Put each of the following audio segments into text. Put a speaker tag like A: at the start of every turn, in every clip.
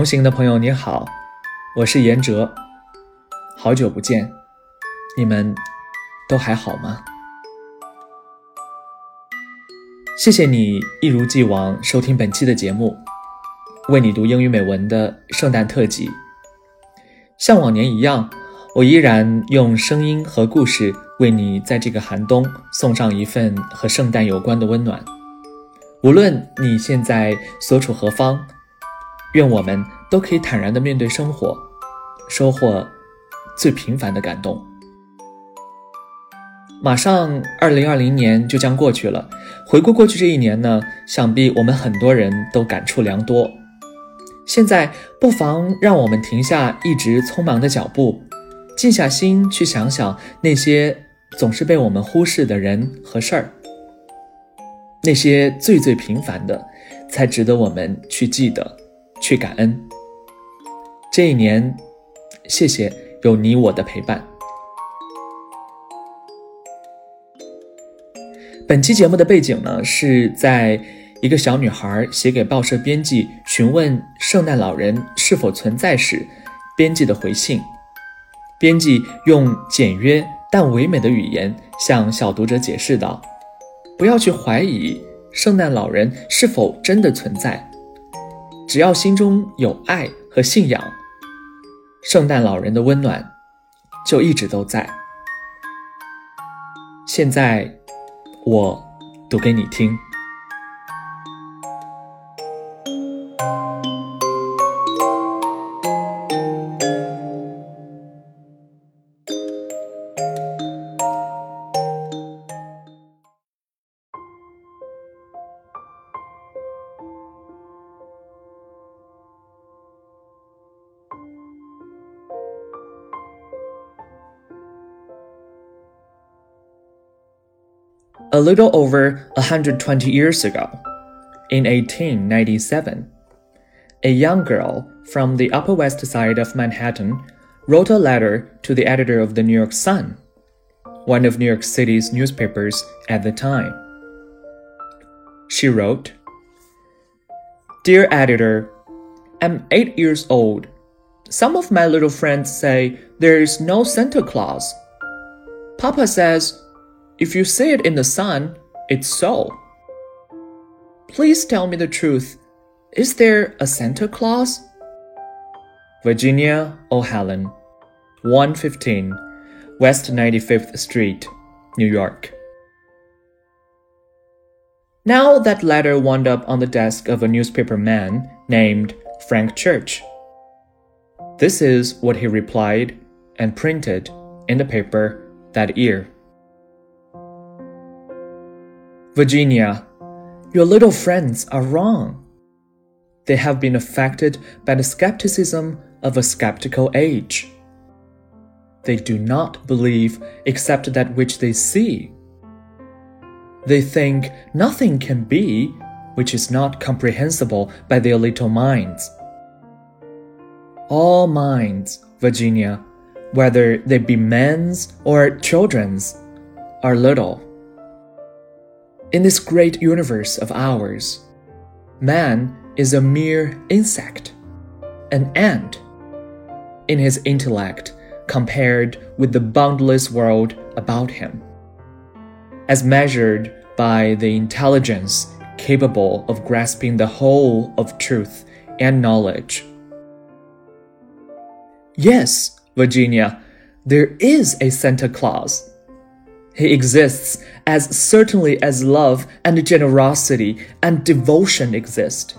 A: 同行的朋友你好，我是严哲，好久不见，你们都还好吗？谢谢你一如既往收听本期的节目，为你读英语美文的圣诞特辑。像往年一样，我依然用声音和故事为你在这个寒冬送上一份和圣诞有关的温暖。无论你现在所处何方，愿我们都可以坦然地面对生活，收获最平凡的感动。马上二零二零年就将过去了，回顾过去这一年呢，想必我们很多人都感触良多。现在不妨让我们停下一直匆忙的脚步，静下心去想想那些总是被我们忽视的人和事儿，那些最最平凡的，才值得我们去记得、去感恩。这一年，谢谢有你我的陪伴。本期节目的背景呢，是在。一个小女孩写给报社编辑询问圣诞老人是否存在时，编辑的回信。编辑用简约但唯美的语言向小读者解释道：“不要去怀疑圣诞老人是否真的存在，只要心中有爱和信仰，圣诞老人的温暖就一直都在。”现在，我读给你听。A little over 120 years ago, in 1897, a young girl from the Upper West Side of Manhattan wrote a letter to the editor of the New York Sun, one of New York City's newspapers at the time. She wrote, Dear editor, I'm eight years old. Some of my little friends say there is no Santa Claus. Papa says if you see it in the sun, it's so. Please tell me the truth. Is there a Santa Claus? Virginia O'Hanlon, 115 West 95th Street, New York. Now that letter wound up on the desk of a newspaper man named Frank Church. This is what he replied and printed in the paper that year. Virginia, your little friends are wrong. They have been affected by the skepticism of a skeptical age. They do not believe except that which they see. They think nothing can be which is not comprehensible by their little minds. All minds, Virginia, whether they be men's or children's, are little. In this great universe of ours, man is a mere insect, an ant, in his intellect compared with the boundless world about him. As measured by the intelligence capable of grasping the whole of truth and knowledge. Yes, Virginia, there is a Santa Claus he exists as certainly as love and generosity and devotion exist.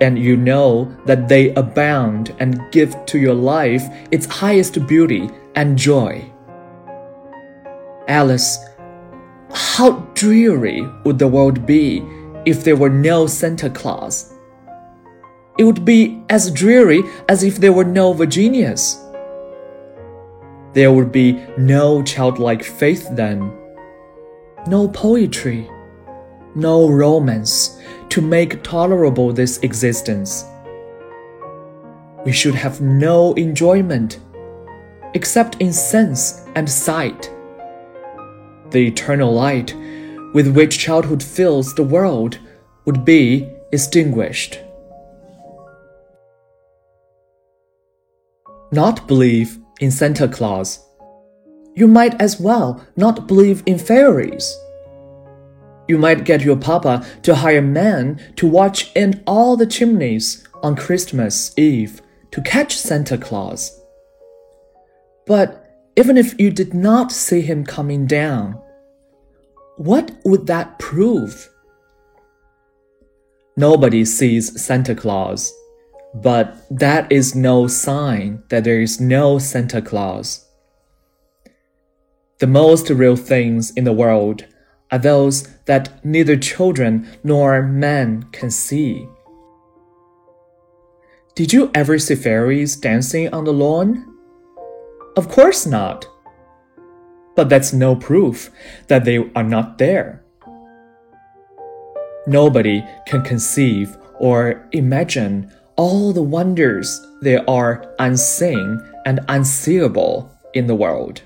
A: And you know that they abound and give to your life its highest beauty and joy. Alice, how dreary would the world be if there were no Santa Claus? It would be as dreary as if there were no Virginias. There would be no childlike faith then, no poetry, no romance to make tolerable this existence. We should have no enjoyment except in sense and sight. The eternal light with which childhood fills the world would be extinguished. not believe in Santa Claus. You might as well not believe in fairies. You might get your papa to hire men to watch in all the chimneys on Christmas Eve to catch Santa Claus. But even if you did not see him coming down, what would that prove? Nobody sees Santa Claus, but that is no sign that there is no Santa Claus. The most real things in the world are those that neither children nor men can see. Did you ever see fairies dancing on the lawn? Of course not. But that's no proof that they are not there. Nobody can conceive or imagine all the wonders there are unseen and unseeable in the world.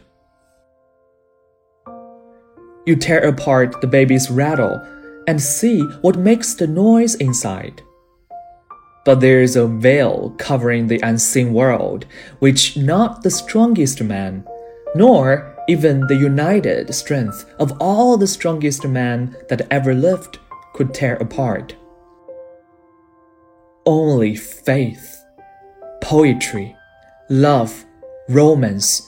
A: You tear apart the baby's rattle and see what makes the noise inside. But there is a veil covering the unseen world, which not the strongest man, nor even the united strength of all the strongest men that ever lived, could tear apart. Only faith, poetry, love, romance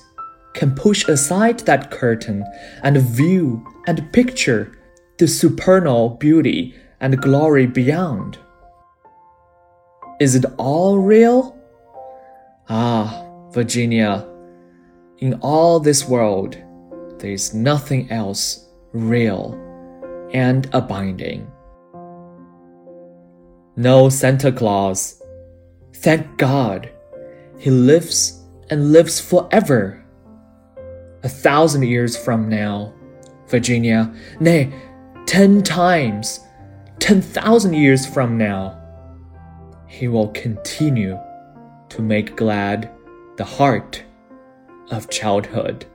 A: can push aside that curtain and view and picture the supernal beauty and glory beyond. Is it all real? Ah, Virginia, in all this world, there is nothing else real and abiding. No Santa Claus. Thank God. He lives and lives forever. A thousand years from now, Virginia, nay, ten times, ten thousand years from now he will continue to make glad the heart of childhood.